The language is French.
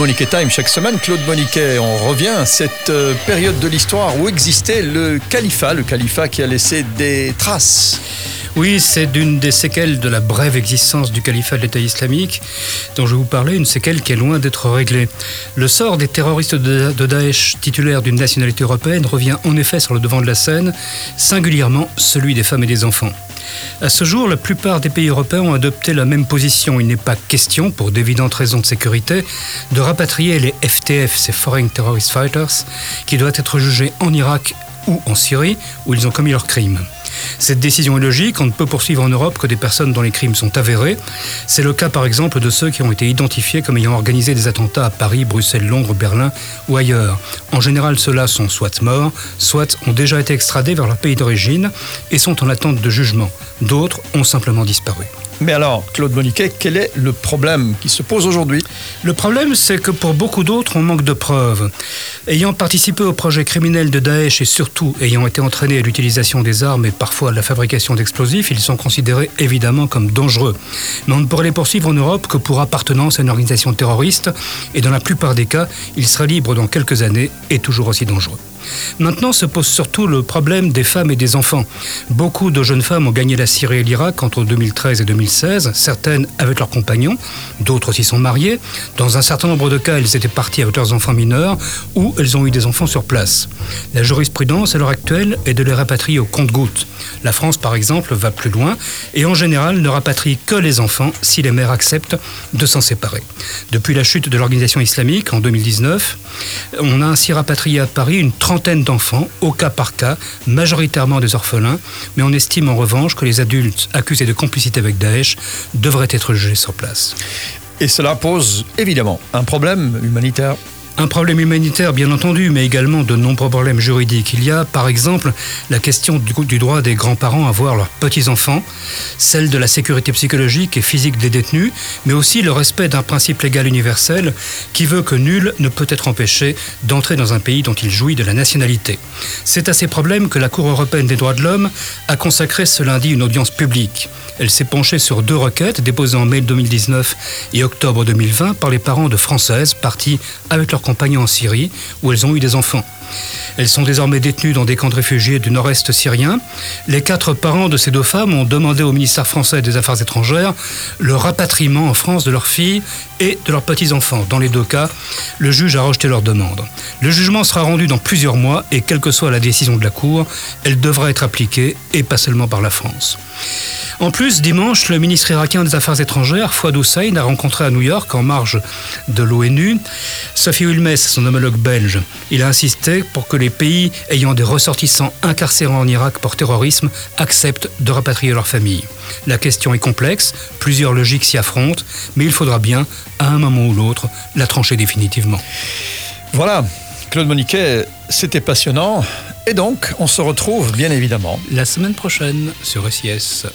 Moniquet Time chaque semaine. Claude Moniquet, on revient à cette euh, période de l'histoire où existait le califat, le califat qui a laissé des traces. Oui, c'est d'une des séquelles de la brève existence du califat de l'État islamique dont je vous parlais, une séquelle qui est loin d'être réglée. Le sort des terroristes de, Daesh titulaires d'une nationalité européenne revient en effet sur le devant de la scène, singulièrement celui des femmes et des enfants. À ce jour, la plupart des pays européens ont adopté la même position. Il n'est pas question, pour d'évidentes raisons de sécurité, de rapatrier les FTF, ces Foreign Terrorist Fighters, qui doivent être jugés en Irak ou en Syrie, où ils ont commis leurs crimes. Cette décision est logique, on ne peut poursuivre en Europe que des personnes dont les crimes sont avérés. C'est le cas par exemple de ceux qui ont été identifiés comme ayant organisé des attentats à Paris, Bruxelles, Londres, Berlin ou ailleurs. En général, ceux-là sont soit morts, soit ont déjà été extradés vers leur pays d'origine et sont en attente de jugement. D'autres ont simplement disparu. Mais alors, Claude Moniquet, quel est le problème qui se pose aujourd'hui Le problème, c'est que pour beaucoup d'autres, on manque de preuves. Ayant participé au projet criminel de Daesh et surtout ayant été entraînés à l'utilisation des armes et parfois à la fabrication d'explosifs, ils sont considérés évidemment comme dangereux. Mais on ne pourrait les poursuivre en Europe que pour appartenance à une organisation terroriste et dans la plupart des cas, ils seraient libres dans quelques années et toujours aussi dangereux. Maintenant se pose surtout le problème des femmes et des enfants. Beaucoup de jeunes femmes ont gagné la Syrie et l'Irak entre 2013 et 2016, certaines avec leurs compagnons, d'autres aussi sont mariées. Dans un certain nombre de cas, elles étaient parties avec leurs enfants mineurs ou elles ont eu des enfants sur place. La jurisprudence à l'heure actuelle est de les rapatrier au compte-gouttes. La France, par exemple, va plus loin et en général ne rapatrie que les enfants si les mères acceptent de s'en séparer. Depuis la chute de l'organisation islamique en 2019, on a ainsi rapatrié à Paris une trentaine d'enfants, au cas par cas, majoritairement des orphelins, mais on estime en revanche que les adultes accusés de complicité avec Daesh devraient être jugés sur place. Et cela pose évidemment un problème humanitaire un problème humanitaire, bien entendu, mais également de nombreux problèmes juridiques. Il y a, par exemple, la question du, droit des grands-parents à voir leurs petits-enfants, celle de la sécurité psychologique et physique des détenus, mais aussi le respect d'un principe légal universel qui veut que nul ne peut être empêché d'entrer dans un pays dont il jouit de la nationalité. C'est à ces problèmes que la Cour européenne des droits de l'homme a consacré ce lundi une audience publique. Elle s'est penchée sur deux requêtes déposées en mai 2019 et octobre 2020 par les parents de Françaises parties avec leurs en Syrie, où elles ont eu des enfants. Elles sont désormais détenues dans des camps de réfugiés du nord-est syrien. Les quatre parents de ces deux femmes ont demandé au ministère français des Affaires étrangères le rapatriement en France de leurs filles et de leurs petits-enfants. Dans les deux cas, le juge a rejeté leur demande. Le jugement sera rendu dans plusieurs mois et quelle que soit la décision de la Cour, elle devra être appliquée et pas seulement par la France. En plus, dimanche, le ministre irakien des Affaires étrangères, Fouad Hussein, a rencontré à New York, en marge de l'ONU, Sophie Ulmes, son homologue belge. Il a insisté pour que les pays ayant des ressortissants incarcérés en Irak pour terrorisme acceptent de rapatrier leurs familles. La question est complexe, plusieurs logiques s'y affrontent, mais il faudra bien, à un moment ou l'autre, la trancher définitivement. Voilà, Claude Moniquet, c'était passionnant. Et donc, on se retrouve bien évidemment la semaine prochaine sur SIS.